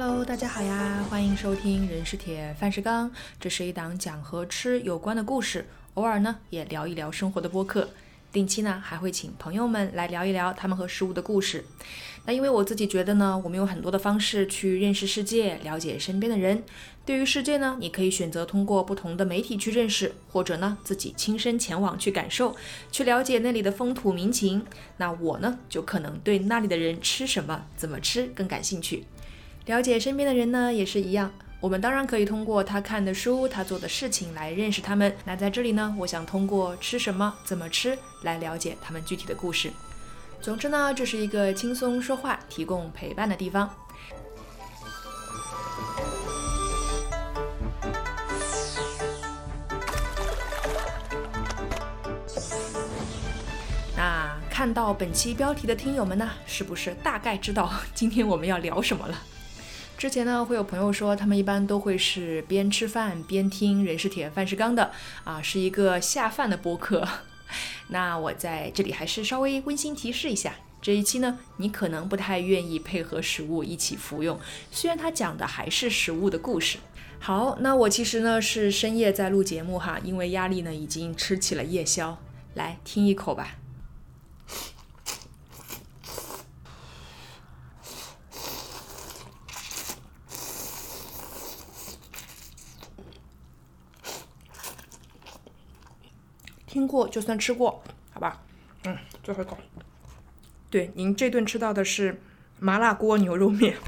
Hello，大家好呀，欢迎收听《人是铁，饭是钢》，这是一档讲和吃有关的故事，偶尔呢也聊一聊生活的播客。定期呢还会请朋友们来聊一聊他们和食物的故事。那因为我自己觉得呢，我们有很多的方式去认识世界，了解身边的人。对于世界呢，你可以选择通过不同的媒体去认识，或者呢自己亲身前往去感受，去了解那里的风土民情。那我呢，就可能对那里的人吃什么、怎么吃更感兴趣。了解身边的人呢，也是一样。我们当然可以通过他看的书、他做的事情来认识他们。那在这里呢，我想通过吃什么、怎么吃来了解他们具体的故事。总之呢，这是一个轻松说话、提供陪伴的地方。那看到本期标题的听友们呢，是不是大概知道今天我们要聊什么了？之前呢，会有朋友说，他们一般都会是边吃饭边听“人是铁，饭是钢”的啊，是一个下饭的播客。那我在这里还是稍微温馨提示一下，这一期呢，你可能不太愿意配合食物一起服用，虽然它讲的还是食物的故事。好，那我其实呢是深夜在录节目哈，因为压力呢已经吃起了夜宵，来听一口吧。听过就算吃过，好吧？嗯，最后一口。对，您这顿吃到的是麻辣锅牛肉面。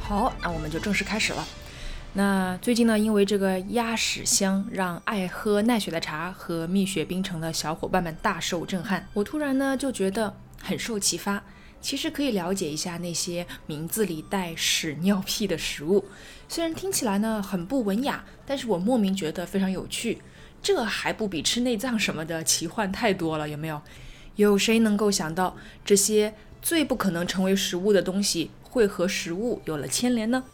好，那我们就正式开始了。那最近呢，因为这个鸭屎香，让爱喝奈雪的茶和蜜雪冰城的小伙伴们大受震撼。我突然呢就觉得很受启发。其实可以了解一下那些名字里带屎尿屁的食物，虽然听起来呢很不文雅，但是我莫名觉得非常有趣。这还不比吃内脏什么的奇幻太多了，有没有？有谁能够想到这些最不可能成为食物的东西会和食物有了牵连呢？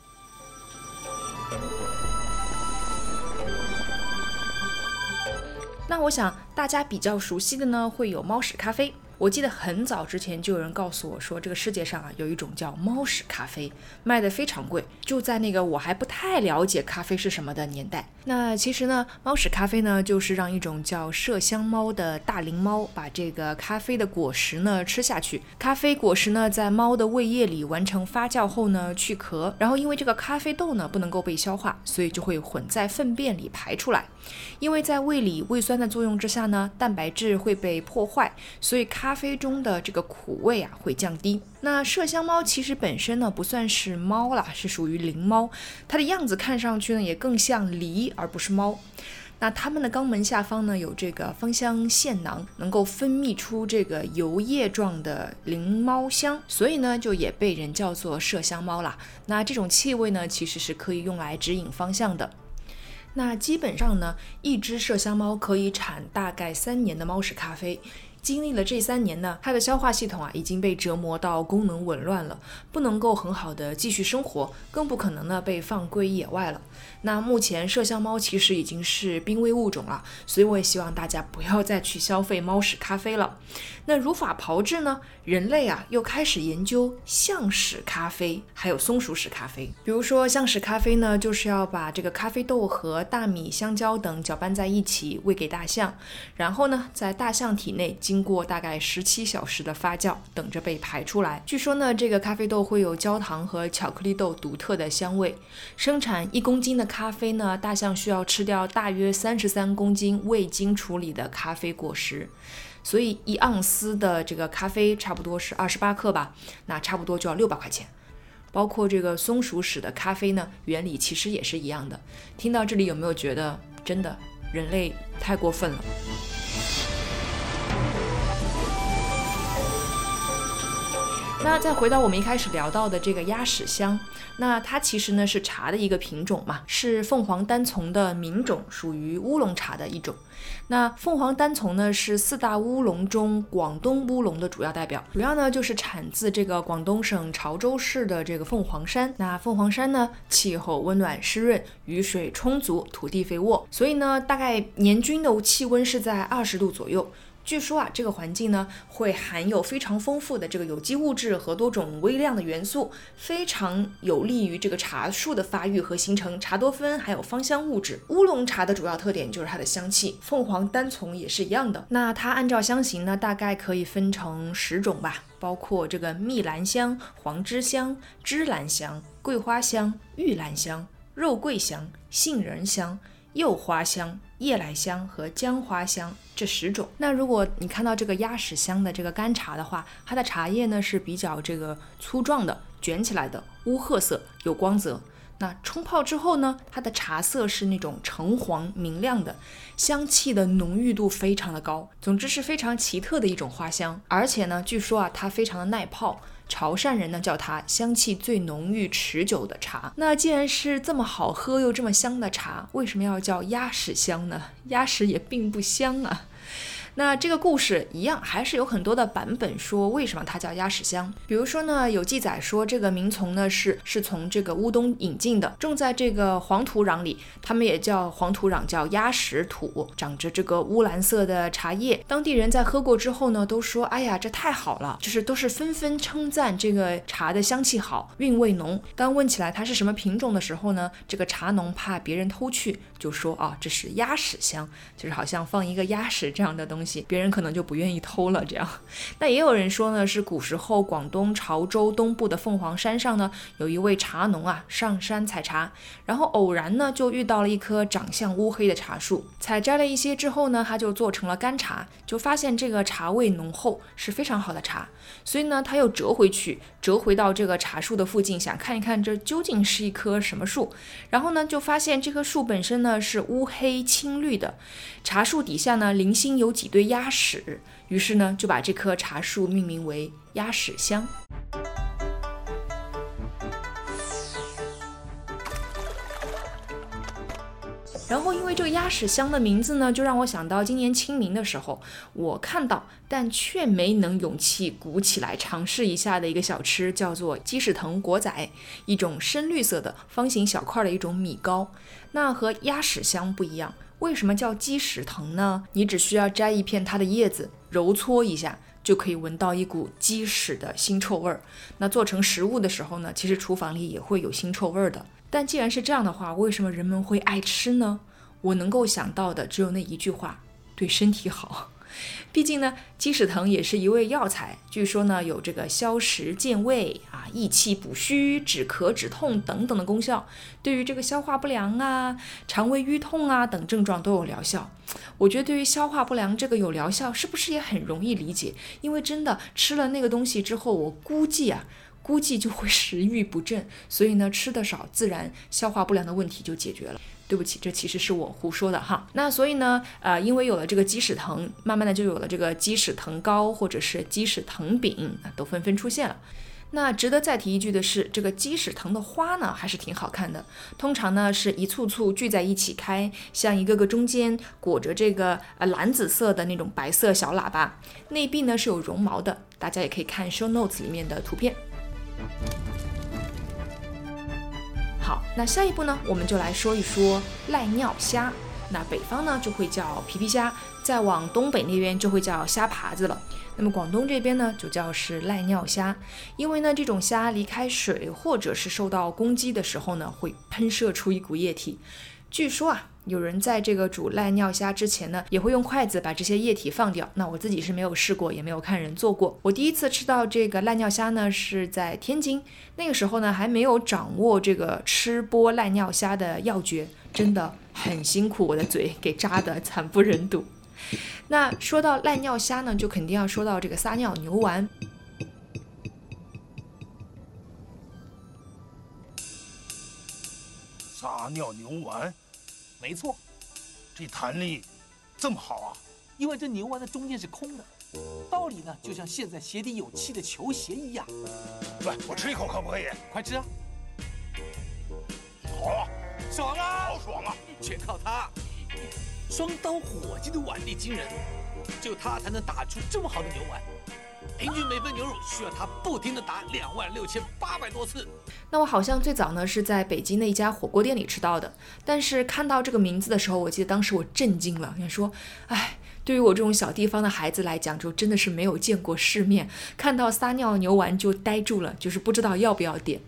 那我想大家比较熟悉的呢，会有猫屎咖啡。我记得很早之前就有人告诉我说，这个世界上啊有一种叫猫屎咖啡，卖的非常贵。就在那个我还不太了解咖啡是什么的年代，那其实呢，猫屎咖啡呢就是让一种叫麝香猫的大灵猫把这个咖啡的果实呢吃下去。咖啡果实呢在猫的胃液里完成发酵后呢去壳，然后因为这个咖啡豆呢不能够被消化，所以就会混在粪便里排出来。因为在胃里胃酸的作用之下呢，蛋白质会被破坏，所以咖啡中的这个苦味啊会降低。那麝香猫其实本身呢不算是猫啦，是属于灵猫，它的样子看上去呢也更像狸而不是猫。那它们的肛门下方呢有这个芳香腺囊，能够分泌出这个油液状的灵猫香，所以呢就也被人叫做麝香猫啦。那这种气味呢其实是可以用来指引方向的。那基本上呢，一只麝香猫可以产大概三年的猫屎咖啡。经历了这三年呢，它的消化系统啊已经被折磨到功能紊乱了，不能够很好的继续生活，更不可能呢被放归野外了。那目前麝香猫其实已经是濒危物种了，所以我也希望大家不要再去消费猫屎咖啡了。那如法炮制呢？人类啊又开始研究象屎咖啡，还有松鼠屎咖啡。比如说象屎咖啡呢，就是要把这个咖啡豆和大米、香蕉等搅拌在一起，喂给大象，然后呢在大象体内经经过大概十七小时的发酵，等着被排出来。据说呢，这个咖啡豆会有焦糖和巧克力豆独特的香味。生产一公斤的咖啡呢，大象需要吃掉大约三十三公斤未经处理的咖啡果实。所以一盎司的这个咖啡差不多是二十八克吧，那差不多就要六百块钱。包括这个松鼠屎的咖啡呢，原理其实也是一样的。听到这里有没有觉得真的人类太过分了？那再回到我们一开始聊到的这个鸭屎香，那它其实呢是茶的一个品种嘛，是凤凰单丛的名种，属于乌龙茶的一种。那凤凰单丛呢是四大乌龙中广东乌龙的主要代表，主要呢就是产自这个广东省潮州市的这个凤凰山。那凤凰山呢气候温暖湿润，雨水充足，土地肥沃，所以呢大概年均的气温是在二十度左右。据说啊，这个环境呢会含有非常丰富的这个有机物质和多种微量的元素，非常有利于这个茶树的发育和形成茶多酚还有芳香物质。乌龙茶的主要特点就是它的香气，凤凰单丛也是一样的。那它按照香型呢，大概可以分成十种吧，包括这个蜜兰香、黄芝香、芝兰香、桂花香、玉兰香、肉桂香、杏仁香。柚花香、夜来香和姜花香这十种。那如果你看到这个鸭屎香的这个干茶的话，它的茶叶呢是比较这个粗壮的、卷起来的、乌褐色、有光泽。那冲泡之后呢，它的茶色是那种橙黄明亮的，香气的浓郁度非常的高。总之是非常奇特的一种花香。而且呢，据说啊，它非常的耐泡。潮汕人呢叫它香气最浓郁持久的茶。那既然是这么好喝又这么香的茶，为什么要叫鸭屎香呢？鸭屎也并不香啊。那这个故事一样，还是有很多的版本说为什么它叫鸭屎香。比如说呢，有记载说这个名从呢是是从这个乌东引进的，种在这个黄土壤里，他们也叫黄土壤叫鸭屎土，长着这个乌蓝色的茶叶。当地人在喝过之后呢，都说哎呀这太好了，就是都是纷纷称赞这个茶的香气好，韵味浓。当问起来它是什么品种的时候呢，这个茶农怕别人偷去，就说啊这是鸭屎香，就是好像放一个鸭屎这样的东东西。别人可能就不愿意偷了。这样，那也有人说呢，是古时候广东潮州东部的凤凰山上呢，有一位茶农啊，上山采茶，然后偶然呢就遇到了一棵长相乌黑的茶树，采摘了一些之后呢，他就做成了干茶，就发现这个茶味浓厚，是非常好的茶，所以呢他又折回去，折回到这个茶树的附近，想看一看这究竟是一棵什么树，然后呢就发现这棵树本身呢是乌黑青绿的，茶树底下呢零星有几。堆鸭屎，于是呢就把这棵茶树命名为鸭屎香。然后因为这个鸭屎香的名字呢，就让我想到今年清明的时候，我看到但却没能勇气鼓起来尝试一下的一个小吃，叫做鸡屎藤果仔，一种深绿色的方形小块的一种米糕。那和鸭屎香不一样。为什么叫鸡屎藤呢？你只需要摘一片它的叶子，揉搓一下，就可以闻到一股鸡屎的腥臭味儿。那做成食物的时候呢，其实厨房里也会有腥臭味儿的。但既然是这样的话，为什么人们会爱吃呢？我能够想到的只有那一句话：对身体好。毕竟呢，鸡屎藤也是一味药材，据说呢有这个消食健胃啊、益气补虚、止咳止痛等等的功效，对于这个消化不良啊、肠胃淤痛啊等症状都有疗效。我觉得对于消化不良这个有疗效，是不是也很容易理解？因为真的吃了那个东西之后，我估计啊。估计就会食欲不振，所以呢，吃的少，自然消化不良的问题就解决了。对不起，这其实是我胡说的哈。那所以呢，呃，因为有了这个鸡屎藤，慢慢的就有了这个鸡屎藤糕或者是鸡屎藤饼啊，都纷纷出现了。那值得再提一句的是，这个鸡屎藤的花呢，还是挺好看的。通常呢，是一簇簇聚在一起开，像一个个中间裹着这个呃蓝紫色的那种白色小喇叭，内壁呢是有绒毛的。大家也可以看 show notes 里面的图片。好，那下一步呢，我们就来说一说赖尿虾。那北方呢就会叫皮皮虾，再往东北那边就会叫虾爬子了。那么广东这边呢就叫是赖尿虾，因为呢这种虾离开水或者是受到攻击的时候呢，会喷射出一股液体。据说啊。有人在这个煮赖尿虾之前呢，也会用筷子把这些液体放掉。那我自己是没有试过，也没有看人做过。我第一次吃到这个赖尿虾呢，是在天津，那个时候呢还没有掌握这个吃剥赖尿虾的要诀，真的很辛苦，我的嘴给扎得惨不忍睹。那说到赖尿虾呢，就肯定要说到这个撒尿牛丸。撒尿牛丸。没错，这弹力这么好啊！因为这牛丸的中间是空的，道理呢就像现在鞋底有气的球鞋一样。对，我吃一口可不可以？快吃啊！好啊，爽啊！好爽啊！全靠它，双刀火鸡的腕力惊人，只有它才能打出这么好的牛丸。平均每份牛肉需要它不停地打两万六千八百多次。那我好像最早呢是在北京的一家火锅店里吃到的，但是看到这个名字的时候，我记得当时我震惊了，你说，哎，对于我这种小地方的孩子来讲，就真的是没有见过世面，看到撒尿牛丸就呆住了，就是不知道要不要点。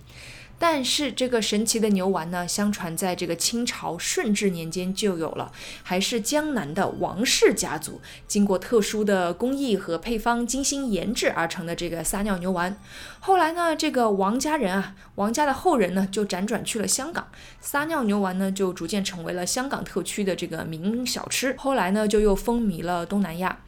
但是这个神奇的牛丸呢，相传在这个清朝顺治年间就有了，还是江南的王氏家族经过特殊的工艺和配方精心研制而成的这个撒尿牛丸。后来呢，这个王家人啊，王家的后人呢，就辗转去了香港，撒尿牛丸呢就逐渐成为了香港特区的这个名小吃。后来呢，就又风靡了东南亚。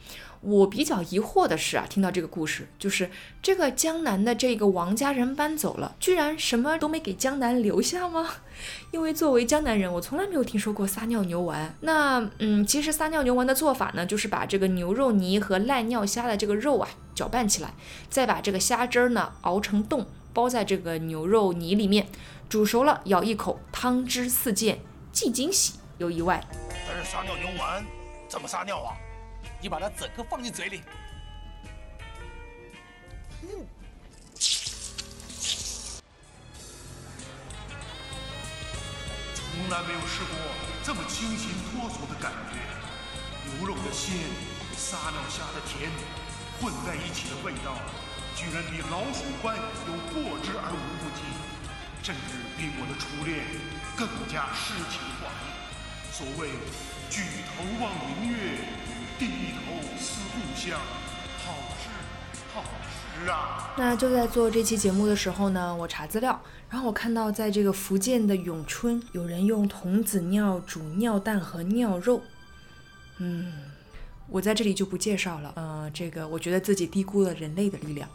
我比较疑惑的是啊，听到这个故事，就是这个江南的这个王家人搬走了，居然什么都没给江南留下吗？因为作为江南人，我从来没有听说过撒尿牛丸。那嗯，其实撒尿牛丸的做法呢，就是把这个牛肉泥和赖尿虾的这个肉啊搅拌起来，再把这个虾汁儿呢熬成冻，包在这个牛肉泥里面，煮熟了咬一口，汤汁四溅，既惊喜又意外。但是撒尿牛丸怎么撒尿啊？你把它整个放进嘴里，从来没有试过这么清新脱俗的感觉。牛肉的鲜，撒尿虾的甜，混在一起的味道，居然比老鼠般有过之而无不及，甚至比我的初恋更加诗情画意。所谓举头望明月，低头思故乡，好事好事啊！那就在做这期节目的时候呢，我查资料，然后我看到在这个福建的永春，有人用童子尿煮尿蛋和尿肉。嗯，我在这里就不介绍了。呃，这个我觉得自己低估了人类的力量。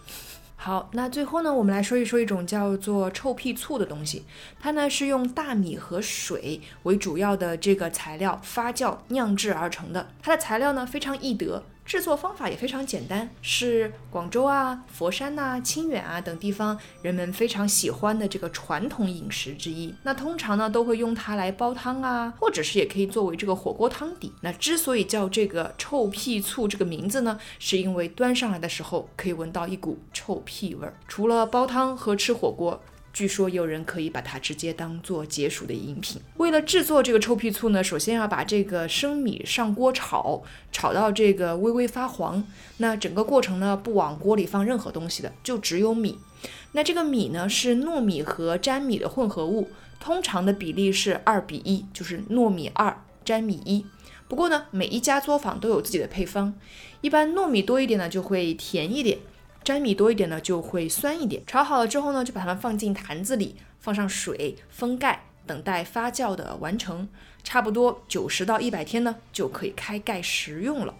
好，那最后呢，我们来说一说一种叫做臭屁醋的东西。它呢是用大米和水为主要的这个材料发酵酿制而成的。它的材料呢非常易得，制作方法也非常简单，是广州啊、佛山呐、清远啊等地方人们非常喜欢的这个传统饮食之一。那通常呢都会用它来煲汤啊，或者是也可以作为这个火锅汤底。那之所以叫这个臭屁醋这个名字呢，是因为端上来的时候可以闻到一股臭屁味儿。除了煲汤和吃火锅。据说有人可以把它直接当做解暑的饮品。为了制作这个臭屁醋呢，首先要把这个生米上锅炒，炒到这个微微发黄。那整个过程呢，不往锅里放任何东西的，就只有米。那这个米呢，是糯米和粘米的混合物，通常的比例是二比一，就是糯米二，粘米一。不过呢，每一家作坊都有自己的配方，一般糯米多一点呢，就会甜一点。粘米多一点呢，就会酸一点。炒好了之后呢，就把它们放进坛子里，放上水，封盖，等待发酵的完成。差不多九十到一百天呢，就可以开盖食用了。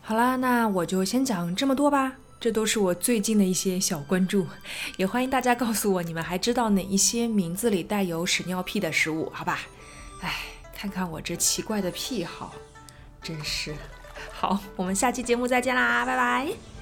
好啦，那我就先讲这么多吧。这都是我最近的一些小关注，也欢迎大家告诉我你们还知道哪一些名字里带有屎尿屁的食物，好吧？哎，看看我这奇怪的癖好，真是。好，我们下期节目再见啦，拜拜。